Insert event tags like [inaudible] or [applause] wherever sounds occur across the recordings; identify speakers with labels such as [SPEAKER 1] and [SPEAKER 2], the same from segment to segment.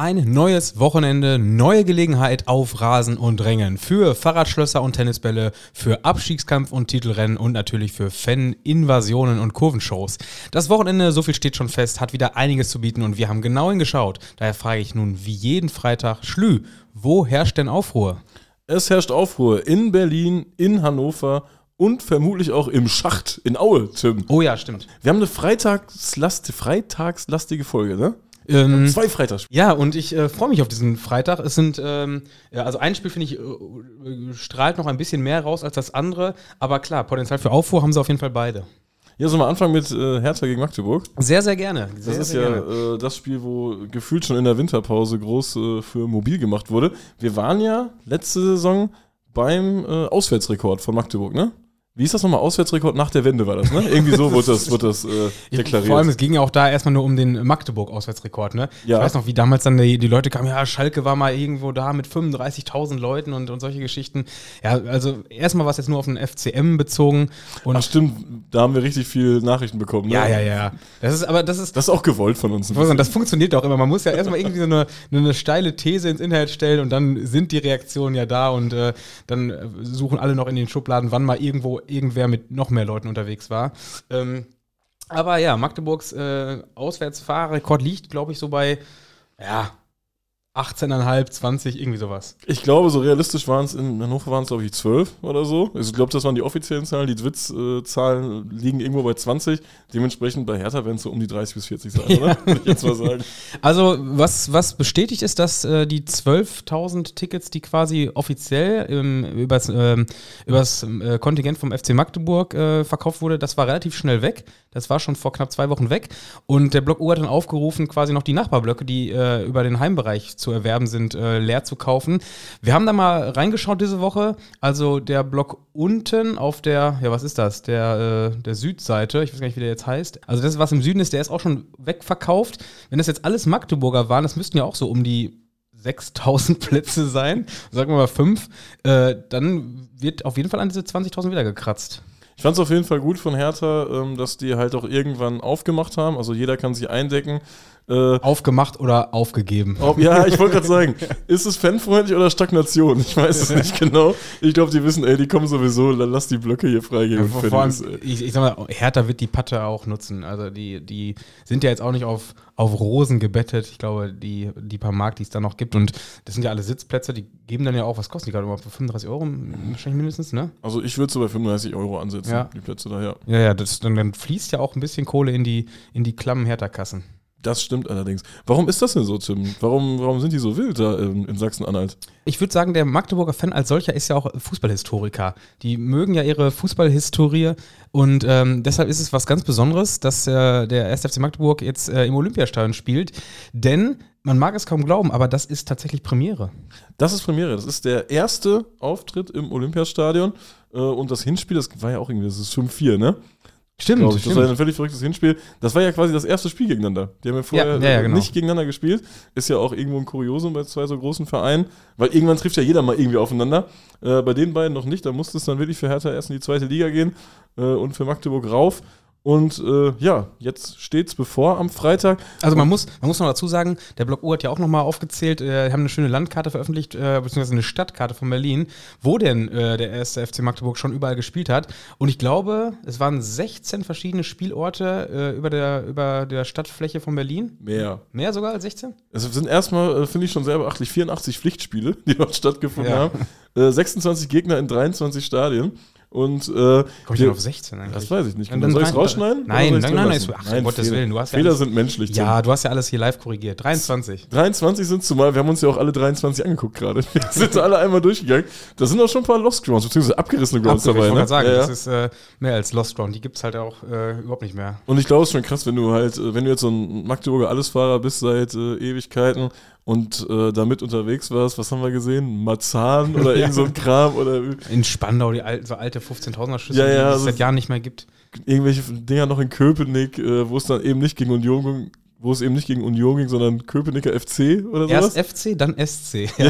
[SPEAKER 1] Ein neues Wochenende, neue Gelegenheit auf Rasen und Rängen. Für Fahrradschlösser und Tennisbälle, für Abstiegskampf und Titelrennen und natürlich für Fan-Invasionen und Kurvenshows. Das Wochenende, so viel steht schon fest, hat wieder einiges zu bieten und wir haben genau hingeschaut. Daher frage ich nun wie jeden Freitag, Schlü, wo herrscht denn Aufruhr?
[SPEAKER 2] Es herrscht Aufruhr in Berlin, in Hannover und vermutlich auch im Schacht in Aue, Tim.
[SPEAKER 1] Oh ja, stimmt.
[SPEAKER 2] Wir haben eine Freitagslast, freitagslastige Folge, ne?
[SPEAKER 1] Ähm,
[SPEAKER 2] Zwei Freitagsspiele.
[SPEAKER 1] Ja, und ich äh, freue mich auf diesen Freitag. Es sind, ähm, ja, also ein Spiel finde ich, äh, äh, strahlt noch ein bisschen mehr raus als das andere. Aber klar, Potenzial für Aufruhr haben sie auf jeden Fall beide.
[SPEAKER 2] Ja, sollen wir anfangen mit äh, Hertha gegen Magdeburg?
[SPEAKER 1] Sehr, sehr gerne. Sehr,
[SPEAKER 2] Das ist ja äh, das Spiel, wo gefühlt schon in der Winterpause groß äh, für mobil gemacht wurde. Wir waren ja letzte Saison beim äh, Auswärtsrekord von Magdeburg, ne? Wie ist das nochmal? Auswärtsrekord nach der Wende war das, ne? Irgendwie so wird das, wird das äh, [laughs] deklariert.
[SPEAKER 1] vor allem, es ging ja auch da erstmal nur um den Magdeburg-Auswärtsrekord, ne?
[SPEAKER 2] Ja.
[SPEAKER 1] Ich weiß noch, wie damals dann die, die Leute kamen, ja, Schalke war mal irgendwo da mit 35.000 Leuten und, und solche Geschichten. Ja, also erstmal war es jetzt nur auf den FCM bezogen. Und
[SPEAKER 2] Ach stimmt, da haben wir richtig viel Nachrichten bekommen. Ne?
[SPEAKER 1] ja, ja, ja. Das ist, aber das ist,
[SPEAKER 2] Das ist auch gewollt von uns.
[SPEAKER 1] sagen, das funktioniert auch immer. Man muss ja erstmal irgendwie so eine, eine steile These ins Internet stellen und dann sind die Reaktionen ja da und äh, dann äh, suchen alle noch in den Schubladen, wann mal irgendwo irgendwer mit noch mehr Leuten unterwegs war. Ähm, aber ja, Magdeburgs äh, Auswärtsfahrrekord liegt, glaube ich, so bei ja, 18,5, 20, irgendwie sowas.
[SPEAKER 2] Ich glaube, so realistisch waren es in Hannover waren es, glaube ich, 12 oder so. Also ich glaube, das waren die offiziellen Zahlen. Die Twitz-Zahlen liegen irgendwo bei 20. Dementsprechend bei Hertha werden es so um die 30 bis 40 sein, oder? Würde ich jetzt mal sagen. [laughs]
[SPEAKER 1] Also, was, was bestätigt ist, dass äh, die 12.000 Tickets, die quasi offiziell ähm, übers, ähm, übers äh, Kontingent vom FC Magdeburg äh, verkauft wurde, das war relativ schnell weg. Das war schon vor knapp zwei Wochen weg. Und der Block U hat dann aufgerufen, quasi noch die Nachbarblöcke, die äh, über den Heimbereich zu erwerben sind, äh, leer zu kaufen. Wir haben da mal reingeschaut diese Woche. Also der Block unten auf der, ja, was ist das? Der, äh, der Südseite, ich weiß gar nicht, wie der jetzt heißt. Also das, was im Süden ist, der ist auch schon wegverkauft. Wenn das jetzt alles Magdeburger waren, das müssten ja auch so um die 6000 [laughs] Plätze sein, sagen wir mal fünf, äh, dann wird auf jeden Fall an diese 20.000 wieder gekratzt.
[SPEAKER 2] Ich fand es auf jeden Fall gut von Hertha, ähm, dass die halt auch irgendwann aufgemacht haben. Also jeder kann sich eindecken. Äh,
[SPEAKER 1] Aufgemacht oder aufgegeben.
[SPEAKER 2] ob, ja, ich wollte gerade sagen, ist es fanfreundlich oder Stagnation? Ich weiß es nicht genau. Ich glaube, die wissen, ey, die kommen sowieso, dann lass die Blöcke hier freigeben. Fertig
[SPEAKER 1] vor allem, ich, ich sag mal, Hertha wird die Patte auch nutzen. Also die, die sind ja jetzt auch nicht auf, auf Rosen gebettet. Ich glaube, die, die paar Mark, die es da noch gibt. Und das sind ja alle Sitzplätze, die geben dann ja auch, was kosten die gerade immer? 35 Euro wahrscheinlich mindestens, ne?
[SPEAKER 2] Also ich würde so bei 35 Euro ansetzen,
[SPEAKER 1] Ja.
[SPEAKER 2] die Plätze daher.
[SPEAKER 1] Ja, ja, das, dann, dann fließt ja auch ein bisschen Kohle in die, in die klammen Hertha-Kassen.
[SPEAKER 2] Das stimmt allerdings. Warum ist das denn so, Tim? Warum, warum sind die so wild da in, in Sachsen-Anhalt?
[SPEAKER 1] Ich würde sagen, der Magdeburger Fan als solcher ist ja auch Fußballhistoriker. Die mögen ja ihre Fußballhistorie und ähm, deshalb ist es was ganz Besonderes, dass äh, der 1. FC Magdeburg jetzt äh, im Olympiastadion spielt. Denn man mag es kaum glauben, aber das ist tatsächlich Premiere.
[SPEAKER 2] Das ist Premiere. Das ist der erste Auftritt im Olympiastadion. Äh, und das Hinspiel, das war ja auch irgendwie, das ist 5-4, ne?
[SPEAKER 1] Stimmt,
[SPEAKER 2] ich. Das war ja ein völlig verrücktes Hinspiel. Das war ja quasi das erste Spiel gegeneinander. Die haben ja vorher
[SPEAKER 1] Ja, ja, ja,
[SPEAKER 2] äh,
[SPEAKER 1] genau.
[SPEAKER 2] nicht gegeneinander gespielt. Ist ja auch irgendwo ein Kuriosum bei zwei so großen Vereinen. Weil irgendwann trifft ja jeder mal irgendwie aufeinander. Äh, bei den beiden noch nicht. Da musste es dann wirklich für Hertha erst in die zweite Liga gehen äh, und für Magdeburg rauf. Und äh, ja, jetzt steht's bevor am Freitag.
[SPEAKER 1] Also man muss, man muss noch dazu sagen, der Block U hat ja auch nochmal aufgezählt, äh, haben eine schöne Landkarte veröffentlicht, äh, beziehungsweise eine Stadtkarte von Berlin, wo denn äh, der erste FC Magdeburg schon überall gespielt hat. Und ich glaube, es waren 16 verschiedene Spielorte äh, über, der, über der Stadtfläche von Berlin.
[SPEAKER 2] Mehr.
[SPEAKER 1] Mehr sogar als 16?
[SPEAKER 2] Es sind erstmal, äh, finde ich schon sehr beachtlich, 84 Pflichtspiele, [laughs] die dort stattgefunden
[SPEAKER 1] Ja.
[SPEAKER 2] haben. Äh, 26 Gegner in 23 Stadien. Und äh,
[SPEAKER 1] Komme ich denn auf 16 eigentlich?
[SPEAKER 2] das weiß ich nicht. Genau.
[SPEAKER 1] dann
[SPEAKER 2] Soll ich es rausschneiden?
[SPEAKER 1] Nein, nein,
[SPEAKER 2] drin
[SPEAKER 1] nein,
[SPEAKER 2] lassen?
[SPEAKER 1] nein, Gottes
[SPEAKER 2] Fehler.
[SPEAKER 1] Willen, du hast ja
[SPEAKER 2] Fehler
[SPEAKER 1] alles-
[SPEAKER 2] sind menschlich. Tim.
[SPEAKER 1] Ja, du hast ja alles hier live korrigiert. 23.
[SPEAKER 2] 23 sind zumal, wir haben uns ja auch alle 23 angeguckt gerade. [laughs] Wir sind alle einmal durchgegangen. Da sind auch schon ein paar Lost Grounds, beziehungsweise abgerissene Grounds
[SPEAKER 1] Absolut, ich
[SPEAKER 2] dabei.
[SPEAKER 1] wollte
[SPEAKER 2] Ne?
[SPEAKER 1] sagen,
[SPEAKER 2] Ja, ja.
[SPEAKER 1] das ist äh, mehr als Lost Ground. Die gibt es halt auch äh, überhaupt nicht mehr.
[SPEAKER 2] Und ich glaube, es ist schon krass, wenn du halt, äh, wenn du jetzt so ein Magdeburger Allesfahrer bist seit äh, Ewigkeiten und äh, damit unterwegs warst, was haben wir gesehen? Marzahn oder [laughs] irgend so ein Kram oder
[SPEAKER 1] In Spandau, die alten, so alte 15.000er Schüsse,
[SPEAKER 2] Ja, ja,
[SPEAKER 1] die es
[SPEAKER 2] also-
[SPEAKER 1] seit Jahren nicht mehr gibt.
[SPEAKER 2] irgendwelche Dinger noch in Köpenick, äh, wo es dann eben nicht gegen Union ging, wo es eben nicht gegen Union ging, sondern Köpenicker FC oder sowas.
[SPEAKER 1] Erst FC, dann SC. [laughs]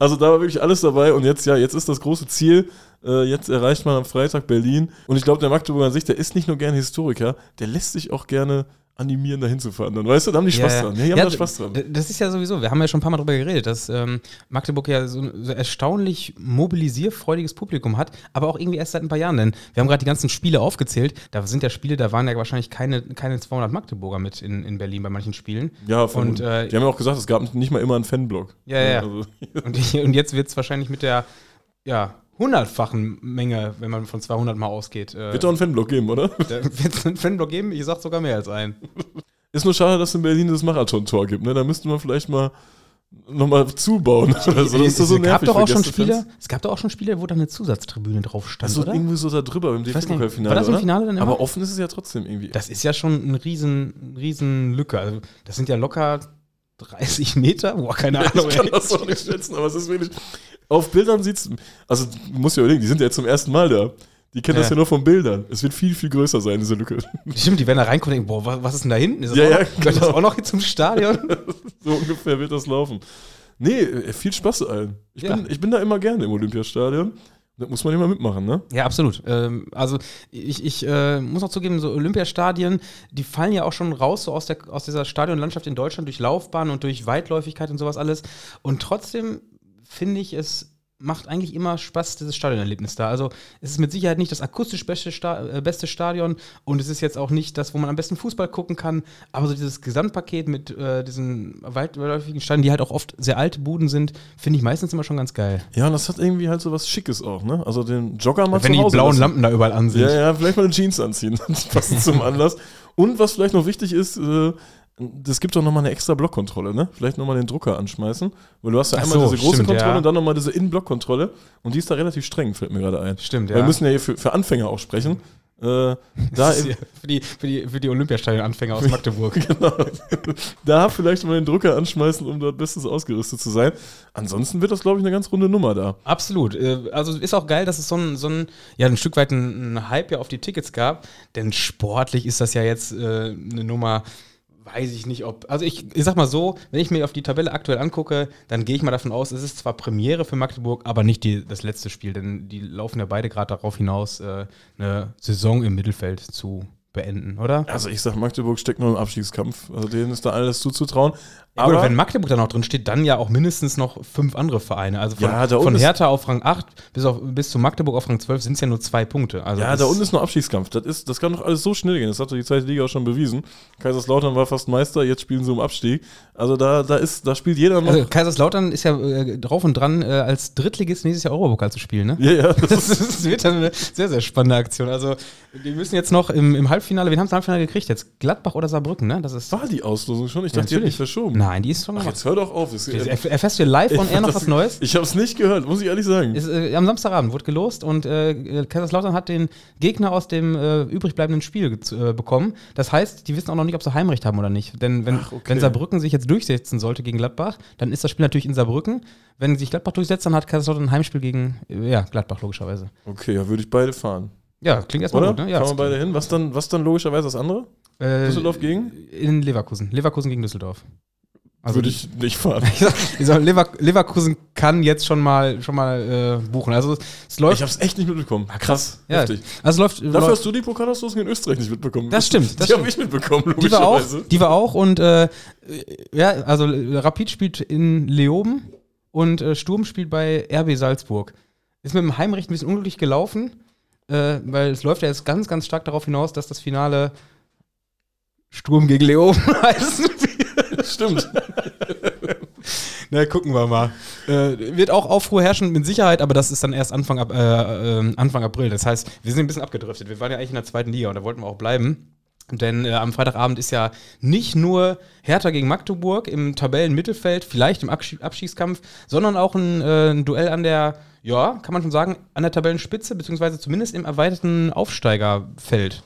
[SPEAKER 2] Also da war wirklich alles dabei und jetzt, ja, jetzt ist das große Ziel. Äh, jetzt erreicht man am Freitag Berlin. Und ich glaube, der Magdeburger an sich, der ist nicht nur gerne Historiker, der lässt sich auch gerne animieren, da hinzufahren. Dann weißt du, da haben die Spaß
[SPEAKER 1] Ja,
[SPEAKER 2] dran. Ja, die haben
[SPEAKER 1] ja,
[SPEAKER 2] da Spaß dran.
[SPEAKER 1] Das ist ja sowieso, wir haben ja schon ein paar Mal drüber geredet, dass ähm, Magdeburg ja so, so erstaunlich mobilisierfreudiges Publikum hat, aber auch irgendwie erst seit ein paar Jahren. Denn wir haben gerade die ganzen Spiele aufgezählt. Da sind ja Spiele, da waren ja wahrscheinlich keine, keine 200 Magdeburger mit in, in Berlin bei manchen Spielen.
[SPEAKER 2] Ja, von,
[SPEAKER 1] Und, äh,
[SPEAKER 2] die haben ja auch gesagt, es gab nicht mal immer einen Fanblock.
[SPEAKER 1] Ja, ja.
[SPEAKER 2] Also, [laughs]
[SPEAKER 1] Und, und jetzt wird es wahrscheinlich mit der ja, hundertfachen Menge, wenn man von 200 mal ausgeht. Äh,
[SPEAKER 2] wird doch einen Fanblock geben, oder? [laughs]
[SPEAKER 1] wird es einen Fanblock geben? Ich sag sogar mehr als einen.
[SPEAKER 2] Ist nur schade, dass es in Berlin das Marathon-Tor gibt. Ne? Da müsste man vielleicht mal nochmal zubauen. Oder so. Das ist doch so
[SPEAKER 1] es gab doch auch schon. Spiele, es gab doch auch schon Spiele, wo da eine Zusatztribüne drauf stand,
[SPEAKER 2] ist
[SPEAKER 1] oder?
[SPEAKER 2] irgendwie so da drüber im DFB-Pokalfinale.
[SPEAKER 1] war das im? Finale dann immer?
[SPEAKER 2] Aber offen ist es ja trotzdem irgendwie.
[SPEAKER 1] Das ist ja schon eine riesen, riesen Lücke. Also, das sind ja locker 30 Meter. Boah, keine Ahnung.
[SPEAKER 2] ich kann das auch nicht schätzen, aber es ist wirklich. Auf Bildern sieht's. Also, du musst ja überlegen, die sind ja jetzt zum ersten Mal da. Die kennen das
[SPEAKER 1] Ja.
[SPEAKER 2] ja nur von Bildern. Es wird viel, viel größer sein, diese Lücke.
[SPEAKER 1] Stimmt, die werden da reinkommen und denken, boah, wa- was ist denn da hinten? Ist das
[SPEAKER 2] Ja,
[SPEAKER 1] auch
[SPEAKER 2] ja,
[SPEAKER 1] noch, gehört das
[SPEAKER 2] genau.
[SPEAKER 1] auch noch hier zum Stadion? [laughs]
[SPEAKER 2] so ungefähr wird das laufen. Nee, äh, viel Spaß allen. Ich,
[SPEAKER 1] Ja.
[SPEAKER 2] bin, ich bin da immer gerne im Olympiastadion. Da muss man immer mitmachen, ne?
[SPEAKER 1] Ja, absolut. Ähm, also ich, ich äh, muss auch zugeben, so Olympiastadien, die fallen ja auch schon raus so aus, der, aus dieser Stadionlandschaft in Deutschland durch Laufbahn und durch Weitläufigkeit und sowas alles. Und trotzdem finde ich, es macht eigentlich immer Spaß, dieses Stadionerlebnis da. Also es ist mit Sicherheit nicht das akustisch beste, Sta äh, beste Stadion und es ist jetzt auch nicht das, wo man am besten Fußball gucken kann, aber so dieses Gesamtpaket mit äh, diesen weitläufigen Stadien, die halt auch oft sehr alte Buden sind, finde ich meistens immer schon ganz geil.
[SPEAKER 2] Ja, und das hat irgendwie halt so was Schickes auch, ne? Also den Jogger mal
[SPEAKER 1] Wenn die blauen
[SPEAKER 2] lassen.
[SPEAKER 1] Lampen da überall an sind.
[SPEAKER 2] Ja, ja, vielleicht mal eine Jeans anziehen. [laughs] Das passt zum Anlass. Und was vielleicht noch wichtig ist, äh, es gibt doch nochmal eine extra Blockkontrolle, ne? Vielleicht nochmal den Drucker anschmeißen. Weil du hast ja
[SPEAKER 1] Ach
[SPEAKER 2] einmal
[SPEAKER 1] so,
[SPEAKER 2] diese große
[SPEAKER 1] stimmt,
[SPEAKER 2] Kontrolle
[SPEAKER 1] ja.
[SPEAKER 2] und dann nochmal diese Innenblockkontrolle. Und die ist da relativ streng, fällt mir gerade ein.
[SPEAKER 1] Stimmt,
[SPEAKER 2] Weil Wir müssen ja hier für, für Anfänger auch sprechen. Äh, da,
[SPEAKER 1] Das ja für die, für die, für die Olympiastadion-Anfänger aus [laughs] Magdeburg.
[SPEAKER 2] genau, da vielleicht mal den Drucker anschmeißen, um dort bestens ausgerüstet zu sein. Ansonsten wird das, glaube ich, eine ganz runde Nummer da.
[SPEAKER 1] Absolut. Äh, Also ist auch geil, dass es so ein, so ein, ja, ein Stück weit ein, ein Hype ja auf die Tickets gab. Denn sportlich ist das ja jetzt äh, eine Nummer, weiß ich nicht, ob. Also ich, ich sag mal so, wenn ich mir auf die Tabelle aktuell angucke, dann gehe ich mal davon aus, es ist zwar Premiere für Magdeburg, aber nicht die, das letzte Spiel, denn die laufen ja beide gerade darauf hinaus, äh, eine Saison im Mittelfeld zu beenden, oder?
[SPEAKER 2] Also ich sag, Magdeburg steckt nur im Abstiegskampf. Also denen ist da alles zuzutrauen.
[SPEAKER 1] Ja,
[SPEAKER 2] Aber
[SPEAKER 1] wenn Magdeburg da noch drin steht, dann ja auch mindestens noch fünf andere Vereine. Also von,
[SPEAKER 2] Ja,
[SPEAKER 1] von Hertha auf Rang 8 bis, auf, bis zu Magdeburg auf Rang 12 sind es ja nur zwei Punkte. Also
[SPEAKER 2] ja, da unten ist noch Abstiegskampf. Das, ist, das kann doch alles so schnell gehen. Das hat doch die zweite Liga auch schon bewiesen. Kaiserslautern war fast Meister, jetzt spielen sie um Abstieg. Also da, da, ist, da spielt jeder noch.
[SPEAKER 1] Also Kaiserslautern ist ja äh, drauf und dran, äh, als Drittligist nächstes Jahr Europapokal zu spielen, ne?
[SPEAKER 2] ja, ja, das [laughs]
[SPEAKER 1] Das, wird dann eine sehr, sehr spannende Aktion. Also, die müssen jetzt noch im, im Halbfinale, wen haben sie Halbfinale gekriegt jetzt? Gladbach oder Saarbrücken, ne? Das ist.
[SPEAKER 2] war die Auslosung schon. Ich
[SPEAKER 1] Ja,
[SPEAKER 2] dachte, die hat nicht verschoben.
[SPEAKER 1] Nein, die ist schon
[SPEAKER 2] Ach, jetzt hör doch auf.
[SPEAKER 1] Er- Erfährst du live on air noch was Neues?
[SPEAKER 2] Ich habe es nicht gehört, muss ich ehrlich sagen.
[SPEAKER 1] Ist, äh, am Samstagabend wurde gelost und äh, Kaiserslautern hat den Gegner aus dem äh, übrig bleibenden Spiel äh, bekommen. Das heißt, die wissen auch noch nicht, ob sie Heimrecht haben oder nicht. Denn wenn,
[SPEAKER 2] Ach, okay.
[SPEAKER 1] wenn Saarbrücken sich jetzt durchsetzen sollte gegen Gladbach, dann ist das Spiel natürlich in Saarbrücken. Wenn sich Gladbach durchsetzt, dann hat Kaiserslautern ein Heimspiel gegen äh, ja, Gladbach, logischerweise.
[SPEAKER 2] Okay, ja, würde ich beide fahren.
[SPEAKER 1] Ja, klingt erstmal
[SPEAKER 2] Oder?
[SPEAKER 1] gut, ne? Ja,
[SPEAKER 2] Fahren wir beide hin. Was dann, was dann logischerweise das andere?
[SPEAKER 1] äh,
[SPEAKER 2] Düsseldorf gegen?
[SPEAKER 1] In Leverkusen. Leverkusen gegen Düsseldorf. Also
[SPEAKER 2] würde ich nicht fahren. [laughs]
[SPEAKER 1] Ich sag, Lever Leverkusen kann jetzt schon mal schon mal äh, buchen. Also es läuft.
[SPEAKER 2] Ich habe es echt nicht mitbekommen. krass.
[SPEAKER 1] ja,
[SPEAKER 2] Heftig.
[SPEAKER 1] also läuft.
[SPEAKER 2] Dafür
[SPEAKER 1] läuft
[SPEAKER 2] hast du die Pokalauslosung in Österreich nicht mitbekommen.
[SPEAKER 1] Das stimmt, [laughs] das
[SPEAKER 2] die habe ich mitbekommen,
[SPEAKER 1] Die war auch,
[SPEAKER 2] logischerweise.
[SPEAKER 1] die war auch und äh, ja, also Rapid spielt in Leoben und äh, Sturm spielt bei RB Salzburg. Ist mit dem Heimrecht ein bisschen unglücklich gelaufen, äh, weil es läuft ja jetzt ganz, ganz stark darauf hinaus, dass das Finale Sturm gegen Leoben [laughs] heißen wird.
[SPEAKER 2] Stimmt. [laughs]
[SPEAKER 1] Na, gucken wir mal. Äh, wird auch Aufruhr herrschen, mit Sicherheit, aber das ist dann erst Anfang, äh, äh, Anfang April. Das heißt, wir sind ein bisschen abgedriftet. Wir waren ja eigentlich in der zweiten Liga und da wollten wir auch bleiben. Denn äh, am Freitagabend ist ja nicht nur Hertha gegen Magdeburg im Tabellenmittelfeld, vielleicht im Abschied Abstiegskampf, sondern auch ein, äh, ein Duell an der, ja, kann man schon sagen, an der Tabellenspitze, beziehungsweise zumindest im erweiterten Aufsteigerfeld.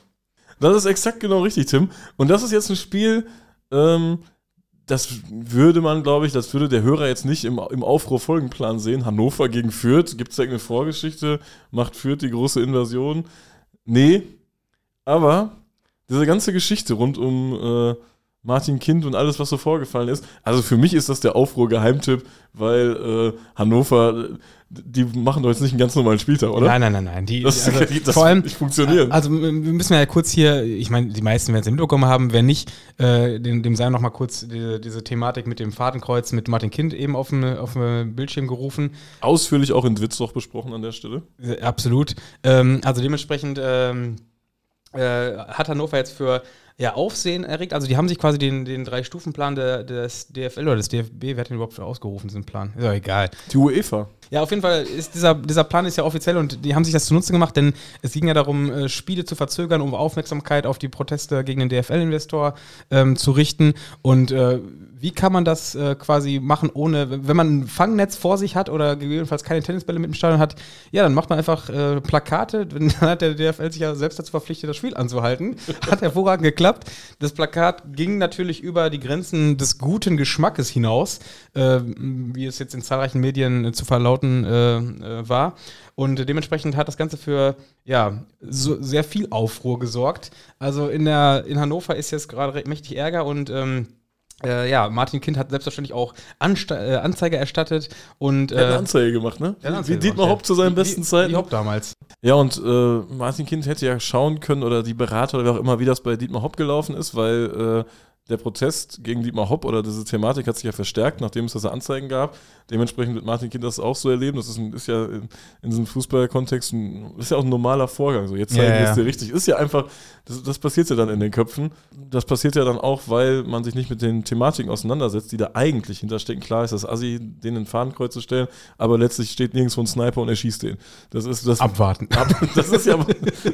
[SPEAKER 2] Das ist exakt genau richtig, Tim. Und das ist jetzt ein Spiel, ähm, das würde man, glaube ich, das würde der Hörer jetzt nicht im, im Aufruhr-Folgenplan sehen. Hannover gegen Fürth. Gibt es irgendeine Vorgeschichte? Macht Fürth die große Invasion? Nee. Aber diese ganze Geschichte rund um äh, Martin Kind und alles, was so vorgefallen ist. Also für mich ist das der Aufruhr-Geheimtipp, weil äh, Hannover, die machen doch jetzt nicht einen ganz normalen Spieltag, oder?
[SPEAKER 1] Nein, nein, nein, nein. Die,
[SPEAKER 2] Das,
[SPEAKER 1] also, [laughs]
[SPEAKER 2] das
[SPEAKER 1] vor allem,
[SPEAKER 2] nicht funktionieren.
[SPEAKER 1] Also wir müssen ja kurz hier, ich meine, die meisten werden es mitbekommen haben, wer nicht, äh, dem, dem sei noch mal kurz diese, diese Thematik mit dem Fadenkreuz mit Martin Kind eben auf dem, auf dem Bildschirm gerufen.
[SPEAKER 2] Ausführlich auch in Witzloch besprochen an der Stelle.
[SPEAKER 1] Äh, Absolut. Ähm, also dementsprechend ähm, äh, hat Hannover jetzt für ja, Aufsehen erregt. Also die haben sich quasi den, den Drei-Stufen-Plan des DFL oder des DFB, wer hat den überhaupt für ausgerufen, diesen Plan? Ist ja egal.
[SPEAKER 2] Die UEFA.
[SPEAKER 1] Ja, auf jeden Fall ist dieser, dieser Plan ist ja offiziell und die haben sich das zunutze gemacht, denn es ging ja darum, äh, Spiele zu verzögern, um Aufmerksamkeit auf die Proteste gegen den DFL-Investor ähm, zu richten. Und äh, wie kann man das äh, quasi machen, ohne, wenn man ein Fangnetz vor sich hat oder gegebenenfalls keine Tennisbälle mit im Stadion hat, ja, dann macht man einfach äh, Plakate. [laughs] Dann hat der DFL sich ja selbst dazu verpflichtet, das Spiel anzuhalten. [laughs] Hat hervorragend geklappt. Das Plakat ging natürlich über die Grenzen des guten Geschmackes hinaus, äh, wie es jetzt in zahlreichen Medien äh, zu verlauten äh, äh, war. Und dementsprechend hat das Ganze für ja, so sehr viel Aufruhr gesorgt. Also in, der, in Hannover ist jetzt gerade mächtig Ärger und ähm, äh, ja, Martin Kind hat selbstverständlich auch Ansta äh, Anzeige erstattet und
[SPEAKER 2] Er hat eine
[SPEAKER 1] äh,
[SPEAKER 2] Anzeige gemacht, ne?
[SPEAKER 1] eine
[SPEAKER 2] Wie
[SPEAKER 1] Anzeige
[SPEAKER 2] Dietmar Hopp
[SPEAKER 1] ja.
[SPEAKER 2] zu seinen
[SPEAKER 1] Wie-
[SPEAKER 2] besten Zeiten.
[SPEAKER 1] Wie Hopp damals.
[SPEAKER 2] Ja, und äh, Martin Kind hätte ja schauen können, oder die Berater oder wer auch immer, wie das bei Dietmar Hopp gelaufen ist, weil äh, der Protest gegen Dietmar Hopp oder diese Thematik hat sich ja verstärkt, nachdem es diese Anzeigen gab. Dementsprechend wird Martin Kind das auch so erleben. Das ist, ein, ist ja in, in diesem Fußballkontext ein, ist ja auch ein normaler Vorgang. So, jetzt
[SPEAKER 1] Ja,
[SPEAKER 2] zeigen wir
[SPEAKER 1] ja.
[SPEAKER 2] es dir richtig. Ist ja einfach, das, das passiert ja dann in den Köpfen. Das passiert ja dann auch, weil man sich nicht mit den Thematiken auseinandersetzt, die da eigentlich hinterstecken. Klar ist das Assi, den in Fahnenkreuz zu stellen, aber letztlich steht nirgendwo ein Sniper und er schießt den. Das ist das.
[SPEAKER 1] Abwarten.
[SPEAKER 2] Ab, [laughs] das, ist ja,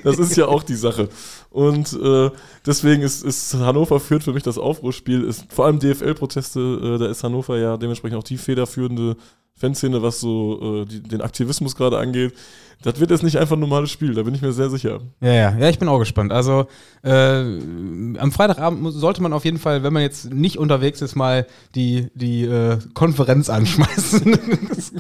[SPEAKER 2] das ist ja auch die Sache. Und äh, deswegen ist, ist Hannover führt für mich das Aufruhrspiel. Ist, vor allem DFL-Proteste, äh, da ist Hannover ja dementsprechend auch die federführende Fanszene, was so äh, die, den Aktivismus gerade angeht. Das wird jetzt nicht einfach ein normales Spiel, da bin ich mir sehr sicher.
[SPEAKER 1] Ja, ja, ja, ich bin auch gespannt. Also äh, am Freitagabend sollte man auf jeden Fall, wenn man jetzt nicht unterwegs ist, mal die, die äh, Konferenz anschmeißen.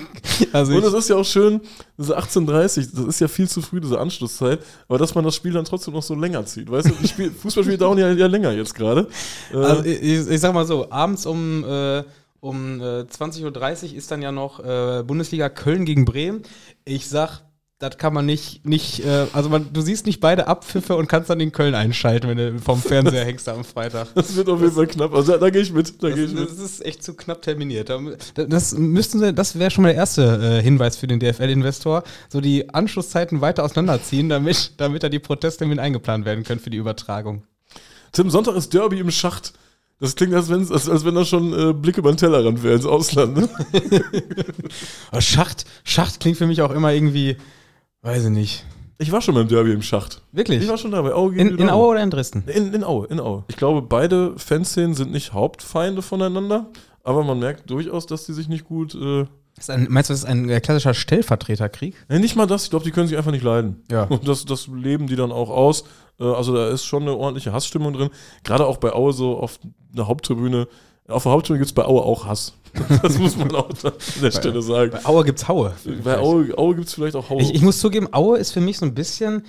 [SPEAKER 1] [laughs] also
[SPEAKER 2] Und es ist ja auch schön, diese 18.30, das ist ja viel zu früh, diese Anschlusszeit, aber dass man das Spiel dann trotzdem noch so länger zieht. Weißt du, Spiel, Fußballspiele [laughs] dauern ja, ja länger jetzt gerade. Äh,
[SPEAKER 1] also ich, ich sag mal so, abends um, äh, um äh, 20.30 Uhr ist dann ja noch äh, Bundesliga Köln gegen Bremen. Ich sag, das kann man nicht, nicht äh, also man, du siehst nicht beide Abpfiffe und kannst dann den Köln einschalten, wenn du vom Fernseher hängst am Freitag. [laughs]
[SPEAKER 2] das wird auf jeden Fall knapp. Also da, gehe ich mit. Da
[SPEAKER 1] Das,
[SPEAKER 2] gehe ich mit.
[SPEAKER 1] das ist echt zu knapp terminiert. Da- Das müssten sie, das wäre schon mal der erste äh, Hinweis für den DFL-Investor, so die Anschlusszeiten weiter auseinanderziehen, damit, damit da die Proteste mit eingeplant werden können für die Übertragung.
[SPEAKER 2] Tim, Sonntag ist Derby im Schacht. Das klingt, als, wenn's- als, als wenn da schon äh, Blick über den Tellerrand wäre ins Ausland. Ne? [laughs]
[SPEAKER 1] Schacht, Schacht klingt für mich auch immer irgendwie, weiß ich nicht.
[SPEAKER 2] Ich war schon beim Derby im Schacht.
[SPEAKER 1] Wirklich?
[SPEAKER 2] Ich war schon da bei Aue
[SPEAKER 1] In, in. Aue oder in Dresden?
[SPEAKER 2] In, in Aue, in Aue. Ich glaube, beide Fanszenen sind nicht Hauptfeinde voneinander, aber man merkt durchaus, dass die sich nicht gut. Äh,
[SPEAKER 1] Ist ein, meinst du, das ist ein äh, klassischer Stellvertreterkrieg?
[SPEAKER 2] nee, nicht mal das, ich glaube, die können sich einfach nicht leiden.
[SPEAKER 1] Ja.
[SPEAKER 2] Und das, das leben die dann auch aus. Äh, also da ist schon eine ordentliche Hassstimmung drin. Gerade auch bei Aue so auf der Haupttribüne. Auf der Haupttribüne gibt es bei Aue auch Hass. [laughs] Das muss man auch an der Stelle sagen.
[SPEAKER 1] Bei Aue gibt's Haue.
[SPEAKER 2] Bei Aue, Aue gibt es vielleicht auch Haue.
[SPEAKER 1] Ich, ich muss zugeben, Aue ist für mich so ein bisschen,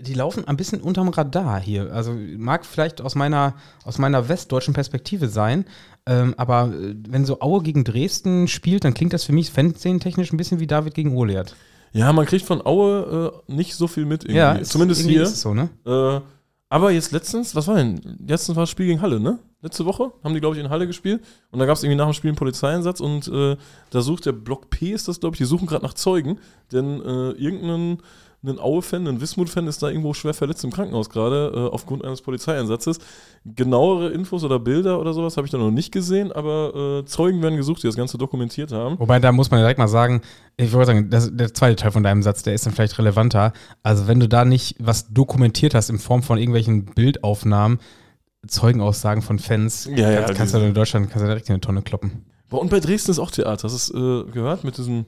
[SPEAKER 1] die laufen ein bisschen unterm Radar hier. Also mag vielleicht aus meiner, aus meiner westdeutschen Perspektive sein, ähm, aber äh, wenn so Aue gegen Dresden spielt, dann klingt das für mich fanszenen-technisch ein bisschen wie David gegen Goliath.
[SPEAKER 2] Ja, man kriegt von Aue äh, nicht so viel mit irgendwie.
[SPEAKER 1] ist-
[SPEAKER 2] Zumindest
[SPEAKER 1] irgendwie
[SPEAKER 2] hier.
[SPEAKER 1] Ist es so, ne?
[SPEAKER 2] Äh, aber jetzt letztens, was war denn? Letztens war das Spiel gegen Halle, ne? Letzte Woche haben die, glaube ich, in Halle gespielt. Und da gab es irgendwie nach dem Spiel einen Polizeieinsatz und äh, da sucht der Block P, ist das, glaube ich, die suchen gerade nach Zeugen. Denn äh, irgendein ein Aue-Fan, ein Wismut-Fan ist da irgendwo schwer verletzt im Krankenhaus gerade äh, aufgrund eines Polizeieinsatzes. Genauere Infos oder Bilder oder sowas habe ich da noch nicht gesehen, aber äh, Zeugen werden gesucht, die das Ganze dokumentiert haben.
[SPEAKER 1] Wobei, da muss man direkt mal sagen, ich wollte sagen, das, der zweite Teil von deinem Satz, der ist dann vielleicht relevanter. Also, wenn du da nicht was dokumentiert hast in Form von irgendwelchen Bildaufnahmen, Zeugenaussagen von Fans,
[SPEAKER 2] Ja, ja,
[SPEAKER 1] kannst, du in Deutschland kannst du direkt in eine Tonne kloppen.
[SPEAKER 2] Und bei Dresden ist auch Theater. Hast du es äh, gehört mit diesem,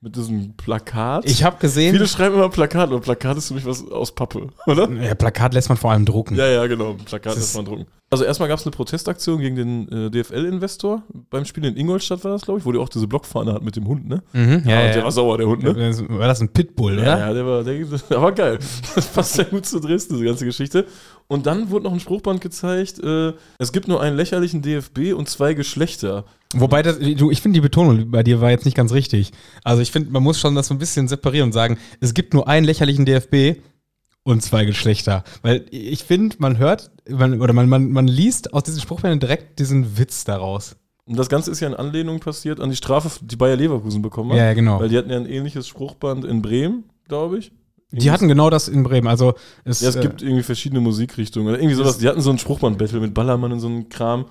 [SPEAKER 2] mit diesem Plakat?
[SPEAKER 1] Ich habe gesehen,
[SPEAKER 2] Viele schreiben immer Plakat, aber Plakat ist für mich was aus Pappe, oder?
[SPEAKER 1] ja, Plakat lässt man vor allem drucken.
[SPEAKER 2] Ja, ja, genau. Plakat lässt man drucken. Also erstmal gab es eine Protestaktion gegen den äh, DFL-Investor beim Spiel in Ingolstadt war das, glaube ich, wo die auch diese Blockfahne hat mit dem Hund, ne?
[SPEAKER 1] Mhm, ja,
[SPEAKER 2] und der war sauer, der Hund, ne?
[SPEAKER 1] War das ein Pitbull, oder?
[SPEAKER 2] Ja, ja, der war, der, [laughs] der war geil. Das passt sehr gut zu Dresden, diese ganze Geschichte. Und dann wurde noch ein Spruchband gezeigt, äh, es gibt nur einen lächerlichen DFB und zwei Geschlechter.
[SPEAKER 1] Wobei, das, du, ich finde die Betonung bei dir war jetzt nicht ganz richtig. Also ich finde, man muss schon das so ein bisschen separieren und sagen, es gibt nur einen lächerlichen DFB und zwei Geschlechter. Weil ich finde, man hört man, oder man, man, man liest aus diesen Spruchbändern direkt diesen Witz daraus.
[SPEAKER 2] Und das Ganze ist ja in Anlehnung passiert an die Strafe, die Bayer Leverkusen bekommen hat.
[SPEAKER 1] Ja, ja, genau.
[SPEAKER 2] Weil die hatten ja ein ähnliches Spruchband in Bremen, glaube ich.
[SPEAKER 1] Die hatten genau das in Bremen. Also es,
[SPEAKER 2] Ja, es
[SPEAKER 1] äh,
[SPEAKER 2] gibt irgendwie verschiedene Musikrichtungen oder irgendwie sowas. Die hatten so ein Spruchband-Battle mit Ballermann und so einem Kram.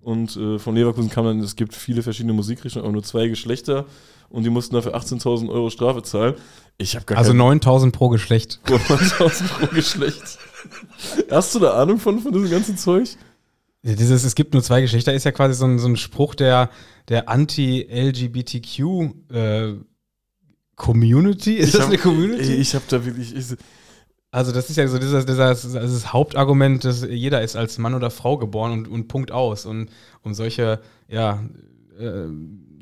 [SPEAKER 2] Und äh, von Leverkusen kam dann, es gibt viele verschiedene Musikrichtungen, aber nur zwei Geschlechter. Und die mussten dafür 18.000 Euro Strafe zahlen. Ich habe gar
[SPEAKER 1] also
[SPEAKER 2] keinen
[SPEAKER 1] 9000 pro Geschlecht. [laughs]
[SPEAKER 2] 9.000 pro Geschlecht. Hast du da Ahnung von, von diesem ganzen Zeug?
[SPEAKER 1] Ja, Dieses, es gibt nur zwei Geschlechter, ist ja quasi so ein, so ein Spruch der, der Anti-LGBTQ äh, Community. Ist
[SPEAKER 2] Ich
[SPEAKER 1] das
[SPEAKER 2] hab-
[SPEAKER 1] eine Community?
[SPEAKER 2] Ich habe da wirklich. Ich,
[SPEAKER 1] Also das ist ja so dieses, dieses, dieses Hauptargument, dass jeder ist als Mann oder Frau geboren und, und Punkt aus. Und um solche, ja, äh,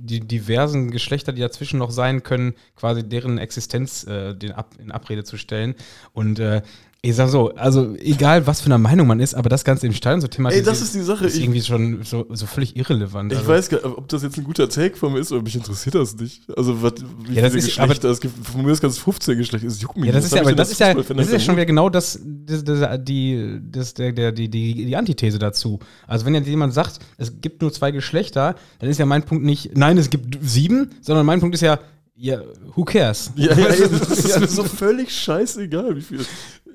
[SPEAKER 1] die diversen Geschlechter, die dazwischen noch sein können, quasi deren Existenz äh, den Ab, in Abrede zu stellen. Und äh, ich sag so, also egal was für eine Meinung man ist, aber das Ganze im Stadion so thematisiert,
[SPEAKER 2] Ey, das ist die Sache.
[SPEAKER 1] ist
[SPEAKER 2] Ich-
[SPEAKER 1] irgendwie schon so, so völlig irrelevant.
[SPEAKER 2] ich
[SPEAKER 1] also,
[SPEAKER 2] weiß gar nicht, ob das jetzt ein guter Take von mir ist, aber mich interessiert das nicht. Also, was, wie
[SPEAKER 1] Ja, das
[SPEAKER 2] viele
[SPEAKER 1] ist-
[SPEAKER 2] Geschlechter es gibt. Von mir ist ganz 15 Geschlechter. Es juckt mich
[SPEAKER 1] Ja, das
[SPEAKER 2] nicht.
[SPEAKER 1] ist ja, aber das ist ja,
[SPEAKER 2] Fußballfan
[SPEAKER 1] das ist ja schon wieder genau das, das, das die, das, der, der, die, die, die Antithese dazu. Also wenn jetzt jemand sagt, es gibt nur zwei Geschlechter, dann ist ja mein Punkt nicht, nein, es gibt sieben, sondern mein Punkt ist ja, ja, who cares?
[SPEAKER 2] Ja, ja, ja, [laughs] das ist mir so völlig scheißegal, wie viel.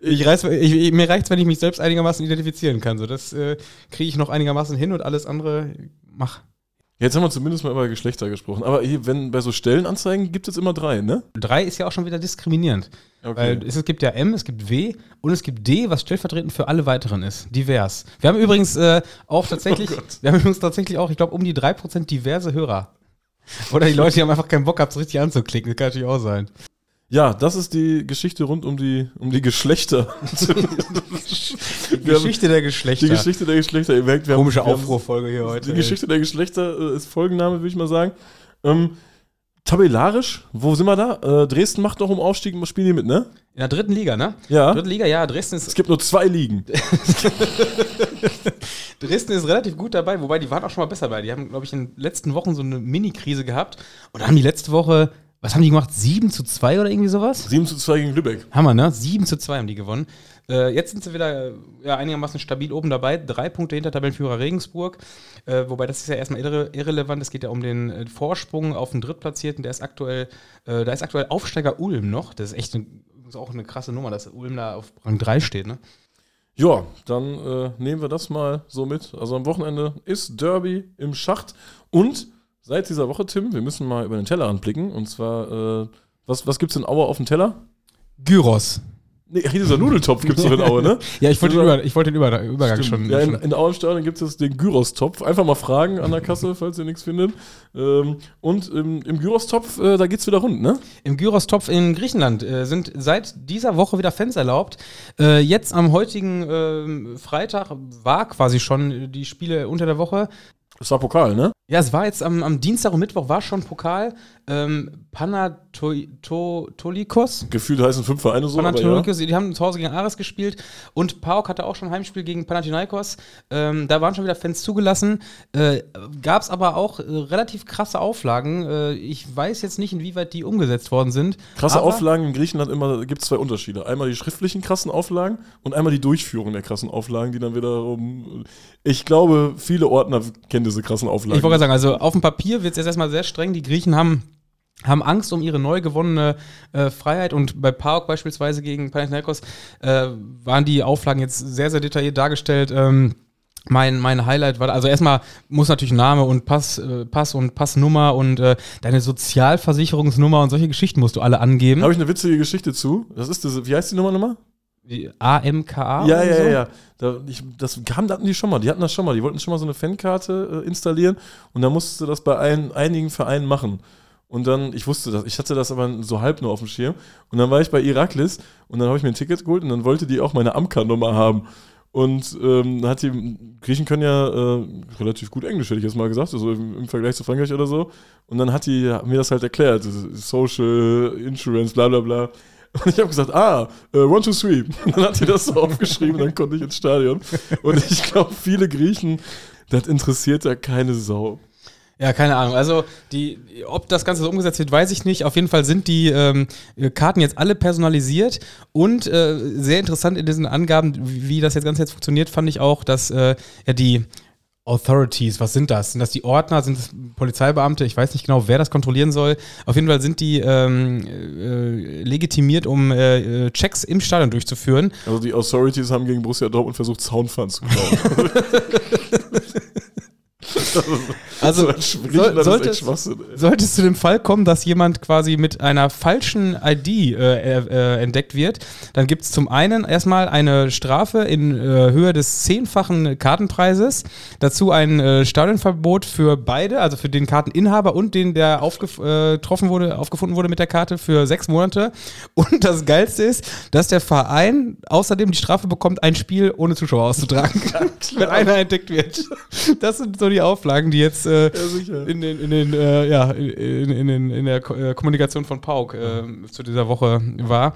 [SPEAKER 1] ich reiß, ich, mir reicht wenn ich mich selbst einigermaßen identifizieren kann. So, das äh, kriege ich noch einigermaßen hin und alles andere mach.
[SPEAKER 2] Jetzt haben wir zumindest mal über Geschlechter gesprochen. Aber hier, wenn bei so Stellenanzeigen gibt es immer drei, ne?
[SPEAKER 1] Drei ist ja auch schon wieder diskriminierend. Weil es, es gibt ja M, es gibt W und es gibt D, was stellvertretend für alle weiteren ist. Divers. Wir haben übrigens äh, auch tatsächlich, [laughs]
[SPEAKER 2] Oh
[SPEAKER 1] wir haben übrigens tatsächlich auch, ich glaube, um die 3% diverse Hörer. Oder die Leute, die haben einfach keinen Bock gehabt, so richtig anzuklicken. Das kann natürlich auch sein.
[SPEAKER 2] Ja, das ist die Geschichte rund um die, um die Geschlechter.
[SPEAKER 1] Die
[SPEAKER 2] Wir haben-
[SPEAKER 1] Geschichte der Geschlechter.
[SPEAKER 2] Die Geschichte der Geschlechter. Ihr merkt, wir
[SPEAKER 1] Komische Aufruhrfolge hier heute.
[SPEAKER 2] Die
[SPEAKER 1] ey.
[SPEAKER 2] Geschichte der Geschlechter äh, ist Folgenname, würde ich mal sagen. Ähm, tabellarisch, wo sind wir da? Äh, Dresden macht noch um Aufstieg, spielen die mit, ne?
[SPEAKER 1] In der dritten Liga, ne?
[SPEAKER 2] Ja.
[SPEAKER 1] Dritte Liga, ja, Dresden
[SPEAKER 2] Es
[SPEAKER 1] ist,
[SPEAKER 2] gibt nur zwei Ligen. [laughs]
[SPEAKER 1] Dresden ist relativ gut dabei, wobei die waren auch schon mal besser dabei. Die haben, glaube ich, in den letzten Wochen so eine Mini-Krise gehabt und haben die letzte Woche, was haben die gemacht? 7 zu 2 oder irgendwie sowas?
[SPEAKER 2] 7 zu 2 gegen Lübeck.
[SPEAKER 1] Hammer, ne? 7 zu 2 haben die gewonnen. Äh, jetzt sind sie wieder ja, einigermaßen stabil oben dabei. Drei Punkte hinter Tabellenführer Regensburg. Äh, wobei das ist ja erstmal irre, irrelevant. Es geht ja um den äh, Vorsprung auf den Drittplatzierten. Der ist aktuell, äh, da ist aktuell Aufsteiger Ulm noch. Das ist echt eine, ist auch eine krasse Nummer, dass Ulm da auf Rang 3 steht, ne?
[SPEAKER 2] Ja, dann äh, nehmen wir das mal so mit. Also am Wochenende ist Derby im Schacht. Und seit dieser Woche, Tim, wir müssen mal über den Tellerrand blicken. Und zwar, äh, was, was gibt's in Aue auf dem Teller?
[SPEAKER 1] Gyros.
[SPEAKER 2] Nee, dieser Nudeltopf gibt's doch in Aue, ne? [laughs]
[SPEAKER 1] Ja, ich wollte den,
[SPEAKER 2] Über-
[SPEAKER 1] ich wollte den Über, Übergang
[SPEAKER 2] Stimmt.
[SPEAKER 1] schon.
[SPEAKER 2] ja, in, in Aue im Stadion gibt es den Gyrostopf. Einfach mal fragen an der Kasse, [laughs] falls ihr nichts findet. Ähm, und im, im Gyrostopf, äh, da geht's wieder rund, ne?
[SPEAKER 1] Im Gyrostopf in Griechenland äh, sind seit dieser Woche wieder Fans erlaubt. Äh, jetzt am heutigen ähm, Freitag war quasi schon die Spiele unter der Woche.
[SPEAKER 2] Das war Pokal, ne?
[SPEAKER 1] Ja, es war jetzt am, am Dienstag und Mittwoch war schon Pokal. Ähm, Panatolikos.
[SPEAKER 2] Gefühlt heißen fünf Vereine so, aber ja.
[SPEAKER 1] Die haben zu Hause gegen Ares gespielt und PAOK hatte auch schon ein Heimspiel gegen Panathinaikos. Ähm, da waren schon wieder Fans zugelassen. Äh, Gab es aber auch äh, relativ krasse Auflagen. Äh, ich weiß jetzt nicht, inwieweit die umgesetzt worden sind.
[SPEAKER 2] Krasse Auflagen in Griechenland immer, gibt es zwei Unterschiede. Einmal die schriftlichen krassen Auflagen und einmal die Durchführung der krassen Auflagen, die dann wiederum. Ich glaube, viele Ordner kennen diese krassen Auflagen.
[SPEAKER 1] Wollte sagen, also auf dem Papier wird es jetzt erstmal sehr streng. Die Griechen haben, haben Angst um ihre neu gewonnene äh, Freiheit und bei PAOK beispielsweise gegen Panathinaikos äh, waren die Auflagen jetzt sehr, sehr detailliert dargestellt. Ähm, mein, mein Highlight war, also erstmal muss natürlich Name und Pass, äh, Pass und Passnummer und äh, deine Sozialversicherungsnummer und solche Geschichten musst du alle angeben.
[SPEAKER 2] Habe ich eine witzige Geschichte zu. Das ist diese, wie heißt die Nummer nochmal?
[SPEAKER 1] AMKA?
[SPEAKER 2] ja, ja,
[SPEAKER 1] so?
[SPEAKER 2] ja, ja. Da, ich, das kam, hatten die schon mal. Die hatten das schon mal. Die wollten schon mal so eine Fankarte äh, installieren und dann musstest du das bei ein, einigen Vereinen machen. Und dann, ich wusste das, ich hatte das aber so halb nur auf dem Schirm. Und dann war ich bei Iraklis und dann habe ich mir ein Ticket geholt und dann wollte die auch meine Amka-Nummer haben. Und ähm, hat die Griechen können ja äh, relativ gut Englisch, hätte ich jetzt mal gesagt, also im, im, Vergleich zu Frankreich oder so. Und dann hat die hat mir das halt erklärt, Social Insurance, bla bla bla. Und ich habe gesagt, ah, uh, one, two, three. [laughs] Und dann hat sie das so aufgeschrieben, dann konnte ich ins Stadion. Und ich glaube, viele Griechen, das interessiert ja keine Sau.
[SPEAKER 1] Ja, keine Ahnung. Also, die, ob das Ganze so umgesetzt wird, weiß ich nicht. Auf jeden Fall sind die ähm, Karten jetzt alle personalisiert und äh, sehr interessant in diesen Angaben, wie das jetzt Ganze jetzt funktioniert, fand ich auch, dass äh, ja die Authorities, was sind das? Sind das die Ordner? Sind es Polizeibeamte? Ich weiß nicht genau, wer das kontrollieren soll. Auf jeden Fall sind die ähm, äh, legitimiert, um äh, Checks im Stadion durchzuführen.
[SPEAKER 2] Also die Authorities haben gegen Borussia Dortmund versucht, Soundfans zu klauen. [laughs] [laughs] [laughs]
[SPEAKER 1] Also, soll, solltest, sollte es zu dem Fall kommen, dass jemand quasi mit einer falschen ID äh, äh, entdeckt wird, dann gibt es zum einen erstmal eine Strafe in äh, Höhe des zehnfachen Kartenpreises, dazu ein äh, Stadionverbot für beide, also für den Karteninhaber und den, der aufgetroffen äh, wurde, aufgefunden wurde mit der Karte für sechs Monate. Und das Geilste ist, dass der Verein außerdem die Strafe bekommt, ein Spiel ohne Zuschauer auszutragen, [laughs] wenn einer entdeckt wird. Das sind so die Auflagen, die jetzt äh, ja, in, den, in, den, äh, ja, in, in, in, in der Ko äh, Kommunikation von Pauk äh, zu dieser Woche war.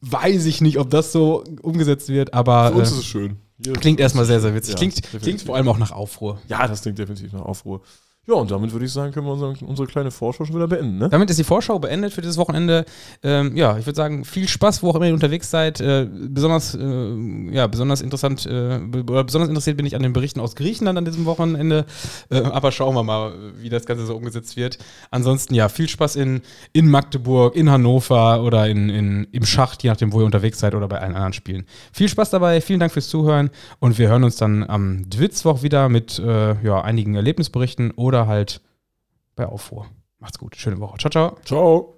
[SPEAKER 1] Weiß ich nicht, ob das so umgesetzt wird, aber.
[SPEAKER 2] Für uns ist es schön.
[SPEAKER 1] Klingt erstmal sehr, sehr witzig. Ja, klingt, klingt vor allem auch nach Aufruhr.
[SPEAKER 2] Ja, das klingt definitiv nach Aufruhr. Ja, und damit würde ich sagen, können wir unsere, unsere, kleine Vorschau schon wieder beenden. Ne?
[SPEAKER 1] Damit ist die Vorschau beendet für dieses Wochenende. Ähm, ja, ich würde sagen, viel Spaß, wo auch immer ihr unterwegs seid. Äh, besonders, äh, ja, besonders interessant, äh, besonders interessiert bin ich an den Berichten aus Griechenland an diesem Wochenende. Äh, aber schauen wir mal, wie das Ganze so umgesetzt wird. Ansonsten, ja, viel Spaß in, in Magdeburg, in Hannover oder in, in, im Schacht, je nachdem, wo ihr unterwegs seid oder bei allen anderen Spielen. Viel Spaß dabei, vielen Dank fürs Zuhören und wir hören uns dann am Dwitzwoch wieder mit äh, ja, einigen Erlebnisberichten oder oder halt bei Aufruhr. Macht's gut. Schöne Woche. Ciao, ciao.
[SPEAKER 2] Ciao.